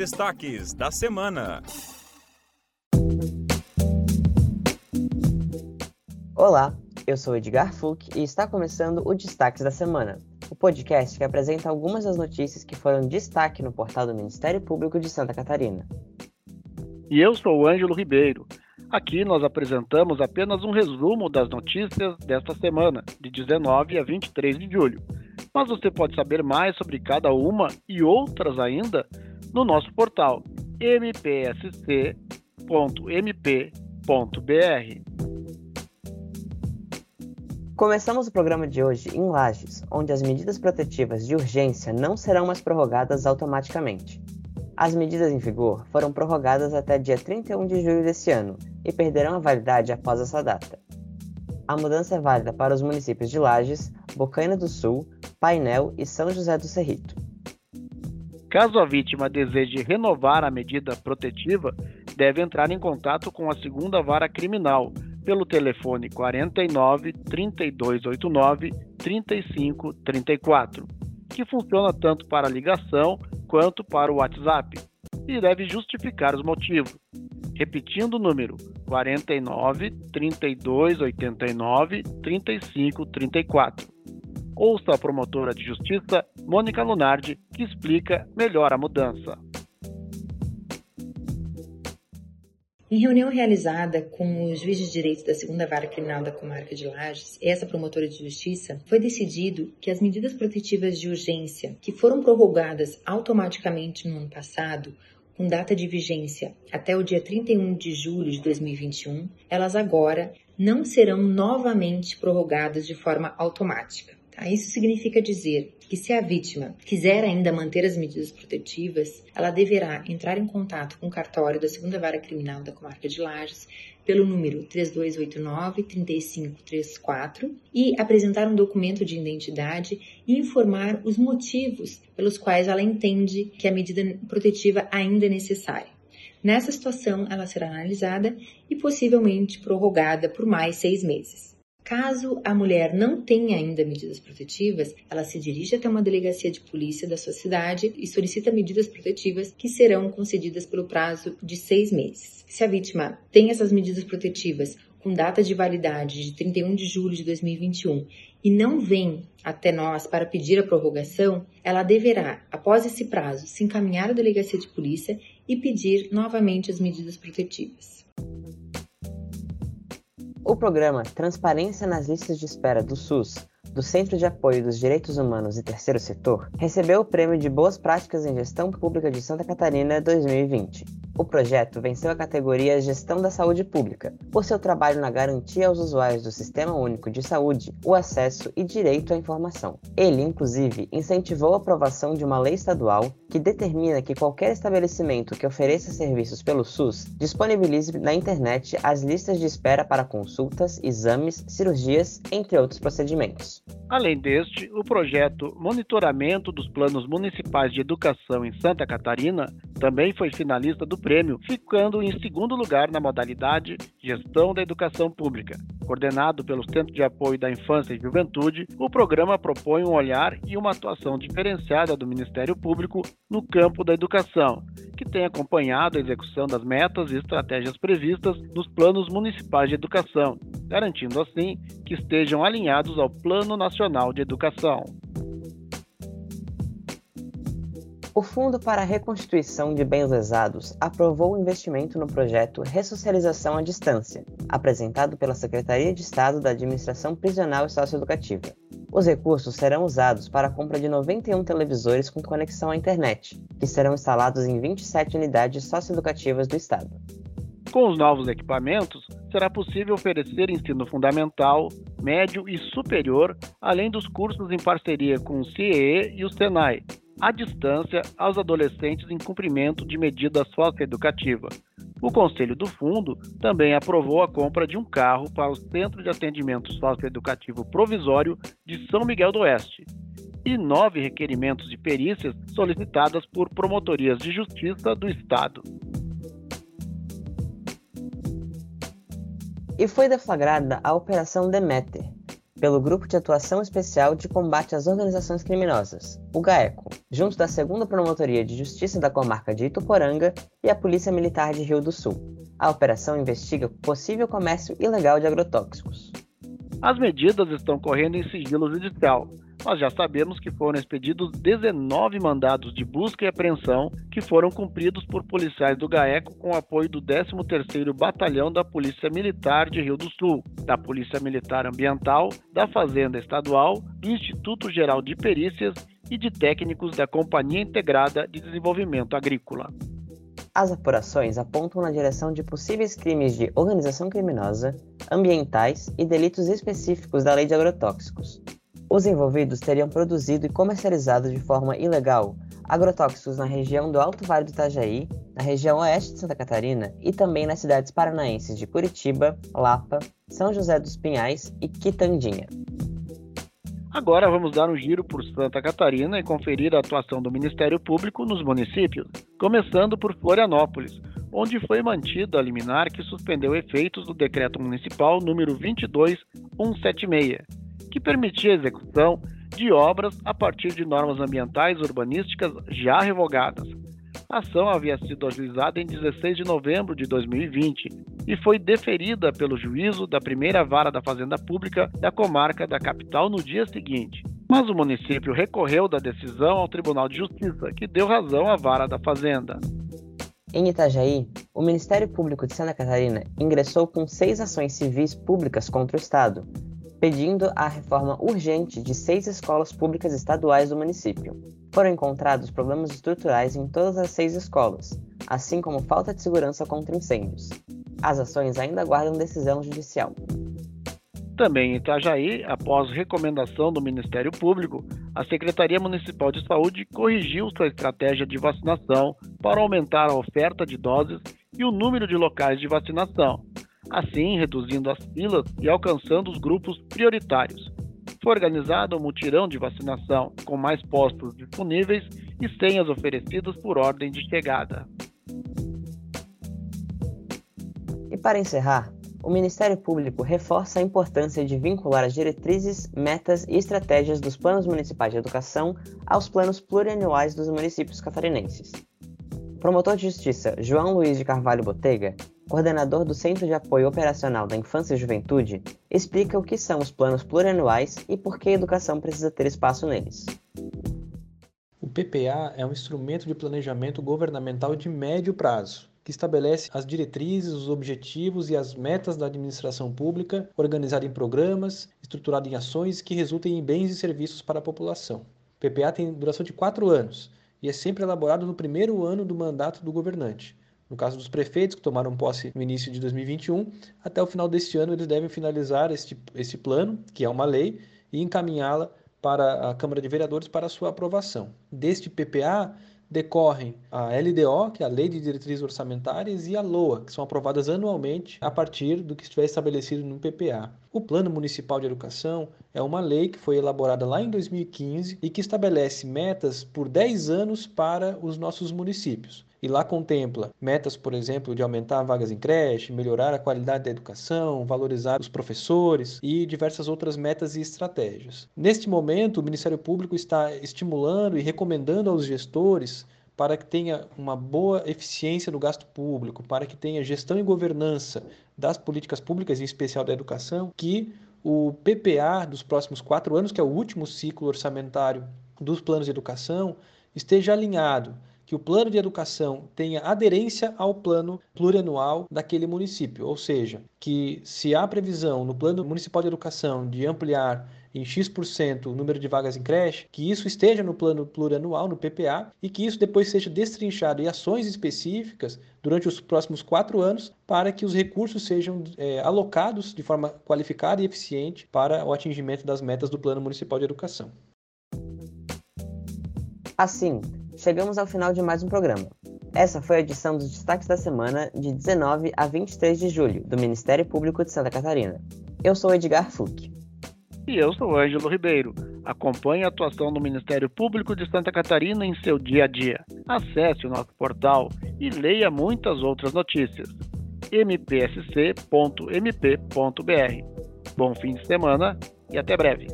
destaques da semana. Olá, eu sou Edgar Fuch e está começando o Destaques da Semana, o podcast que apresenta algumas das notícias que foram destaque no portal do Ministério Público de Santa Catarina. E eu sou o Ângelo Ribeiro. Aqui nós apresentamos apenas um resumo das notícias desta semana, de 19 a 23 de julho. Mas você pode saber mais sobre cada uma e outras ainda no nosso portal mpsc.mp.br. Começamos o programa de hoje em Lages, onde as medidas protetivas de urgência não serão mais prorrogadas automaticamente. As medidas em vigor foram prorrogadas até dia 31 de julho deste ano e perderão a validade após essa data. A mudança é válida para os municípios de Lages, Bocaina do Sul, Painel e São José do Cerrito. Caso a vítima deseje renovar a medida protetiva, deve entrar em contato com a segunda vara criminal pelo telefone 49 3289 3534, que funciona tanto para ligação quanto para o WhatsApp, e deve justificar os motivos. Repetindo o número 49 3289 3534. Ouça a promotora de justiça, Mônica Lunardi, que explica melhor a mudança. Em reunião realizada com os juízes de direito da segunda vara criminal da comarca de Lages, essa promotora de justiça, foi decidido que as medidas protetivas de urgência que foram prorrogadas automaticamente no ano passado, com data de vigência até o dia 31 de julho de 2021, elas agora não serão novamente prorrogadas de forma automática. Tá? Isso significa dizer que se a vítima quiser ainda manter as medidas protetivas, ela deverá entrar em contato com o cartório da segunda vara criminal da comarca de Lages pelo número 3289-3534 e apresentar um documento de identidade e informar os motivos pelos quais ela entende que a medida protetiva ainda é necessária. Nessa situação, ela será analisada e possivelmente prorrogada por mais seis meses. Caso a mulher não tenha ainda medidas protetivas, ela se dirige até uma delegacia de polícia da sua cidade e solicita medidas protetivas que serão concedidas pelo prazo de seis meses. Se a vítima tem essas medidas protetivas com data de validade de 31 de julho de 2021 e não vem até nós para pedir a prorrogação, ela deverá, após esse prazo, se encaminhar à delegacia de polícia e pedir novamente as medidas protetivas. O programa Transparência nas Listas de Espera do SUS, do Centro de Apoio dos Direitos Humanos e Terceiro Setor, recebeu o Prêmio de Boas Práticas em Gestão Pública de Santa Catarina 2020. O projeto venceu a categoria Gestão da Saúde Pública, por seu trabalho na garantia aos usuários do Sistema Único de Saúde o acesso e direito à informação. Ele, inclusive, incentivou a aprovação de uma lei estadual que determina que qualquer estabelecimento que ofereça serviços pelo SUS disponibilize na internet as listas de espera para consultas, exames, cirurgias, entre outros procedimentos. Além deste, o projeto Monitoramento dos Planos Municipais de Educação em Santa Catarina também foi finalista do prêmio, ficando em segundo lugar na modalidade Gestão da Educação Pública. Coordenado pelo Centro de Apoio da Infância e Juventude, o programa propõe um olhar e uma atuação diferenciada do Ministério Público no campo da educação, que tem acompanhado a execução das metas e estratégias previstas nos planos municipais de educação, garantindo assim que estejam alinhados ao Plano Nacional de Educação. O Fundo para a Reconstituição de Bens Lesados aprovou o investimento no projeto Ressocialização à Distância, apresentado pela Secretaria de Estado da Administração Prisional e Socioeducativa. Os recursos serão usados para a compra de 91 televisores com conexão à internet, que serão instalados em 27 unidades socioeducativas do Estado. Com os novos equipamentos, será possível oferecer ensino fundamental, médio e superior, além dos cursos em parceria com o CIE e o SENAI, à distância aos adolescentes em cumprimento de medida socioeducativa. O Conselho do Fundo também aprovou a compra de um carro para o Centro de Atendimento Socioeducativo Provisório de São Miguel do Oeste e nove requerimentos de perícias solicitadas por promotorias de justiça do Estado. E foi deflagrada a Operação Demeter, pelo Grupo de Atuação Especial de Combate às Organizações Criminosas, o GAECO, junto da 2 Promotoria de Justiça da Comarca de Ituporanga e a Polícia Militar de Rio do Sul. A operação investiga possível comércio ilegal de agrotóxicos. As medidas estão correndo em sigilo judicial, nós já sabemos que foram expedidos 19 mandados de busca e apreensão que foram cumpridos por policiais do GAECO com apoio do 13º Batalhão da Polícia Militar de Rio do Sul, da Polícia Militar Ambiental, da Fazenda Estadual, do Instituto Geral de Perícias e de técnicos da Companhia Integrada de Desenvolvimento Agrícola. As apurações apontam na direção de possíveis crimes de organização criminosa, ambientais e delitos específicos da Lei de Agrotóxicos, os envolvidos teriam produzido e comercializado de forma ilegal agrotóxicos na região do Alto Vale do Itajaí, na região oeste de Santa Catarina e também nas cidades paranaenses de Curitiba, Lapa, São José dos Pinhais e Quitandinha. Agora vamos dar um giro por Santa Catarina e conferir a atuação do Ministério Público nos municípios, começando por Florianópolis, onde foi mantido a liminar que suspendeu efeitos do Decreto Municipal número 22176, que permitia a execução de obras a partir de normas ambientais urbanísticas já revogadas. A ação havia sido ajuizada em 16 de novembro de 2020 e foi deferida pelo juízo da primeira vara da Fazenda Pública da comarca da capital no dia seguinte. Mas o município recorreu da decisão ao Tribunal de Justiça, que deu razão à vara da Fazenda. Em Itajaí, o Ministério Público de Santa Catarina ingressou com seis ações civis públicas contra o Estado, pedindo a reforma urgente de seis escolas públicas estaduais do município. Foram encontrados problemas estruturais em todas as seis escolas, assim como falta de segurança contra incêndios. As ações ainda aguardam decisão judicial. Também em Itajaí, após recomendação do Ministério Público, a Secretaria Municipal de Saúde corrigiu sua estratégia de vacinação para aumentar a oferta de doses e o número de locais de vacinação, assim reduzindo as filas e alcançando os grupos prioritários. Foi organizado um mutirão de vacinação, com mais postos disponíveis e senhas oferecidas por ordem de chegada. E para encerrar, o Ministério Público reforça a importância de vincular as diretrizes, metas e estratégias dos planos municipais de educação aos planos plurianuais dos municípios catarinenses. O promotor de justiça João Luiz de Carvalho Botega coordenador do Centro de Apoio Operacional da Infância e Juventude, explica o que são os planos plurianuais e por que a educação precisa ter espaço neles. O PPA é um instrumento de planejamento governamental de médio prazo, que estabelece as diretrizes, os objetivos e as metas da administração pública, organizado em programas, estruturado em ações que resultem em bens e serviços para a população. O PPA tem duração de quatro anos e é sempre elaborado no primeiro ano do mandato do governante, no caso dos prefeitos, que tomaram posse no início de 2021, até o final deste ano eles devem finalizar este, este plano, que é uma lei, e encaminhá-la para a Câmara de Vereadores para sua aprovação. Deste PPA decorrem a LDO, que é a Lei de Diretrizes Orçamentárias, e a LOA, que são aprovadas anualmente a partir do que estiver estabelecido no PPA. O Plano Municipal de Educação é uma lei que foi elaborada lá em 2015 e que estabelece metas por 10 anos para os nossos municípios e lá contempla metas, por exemplo, de aumentar vagas em creche, melhorar a qualidade da educação, valorizar os professores e diversas outras metas e estratégias. Neste momento, o Ministério Público está estimulando e recomendando aos gestores para que tenha uma boa eficiência no gasto público, para que tenha gestão e governança das políticas públicas, em especial da educação, que o PPA dos próximos quatro anos, que é o último ciclo orçamentário dos planos de educação, esteja alinhado que o plano de educação tenha aderência ao plano plurianual daquele município, ou seja, que se há previsão no plano municipal de educação de ampliar em X% o número de vagas em creche, que isso esteja no plano plurianual, no PPA, e que isso depois seja destrinchado em ações específicas durante os próximos quatro anos, para que os recursos sejam é, alocados de forma qualificada e eficiente para o atingimento das metas do Plano Municipal de Educação. Assim, chegamos ao final de mais um programa. Essa foi a edição dos destaques da semana de 19 a 23 de julho, do Ministério Público de Santa Catarina. Eu sou Edgar Fluck. E eu sou Ângelo Ribeiro. Acompanhe a atuação do Ministério Público de Santa Catarina em seu dia a dia. Acesse o nosso portal e leia muitas outras notícias. mpsc.mp.br. Bom fim de semana e até breve.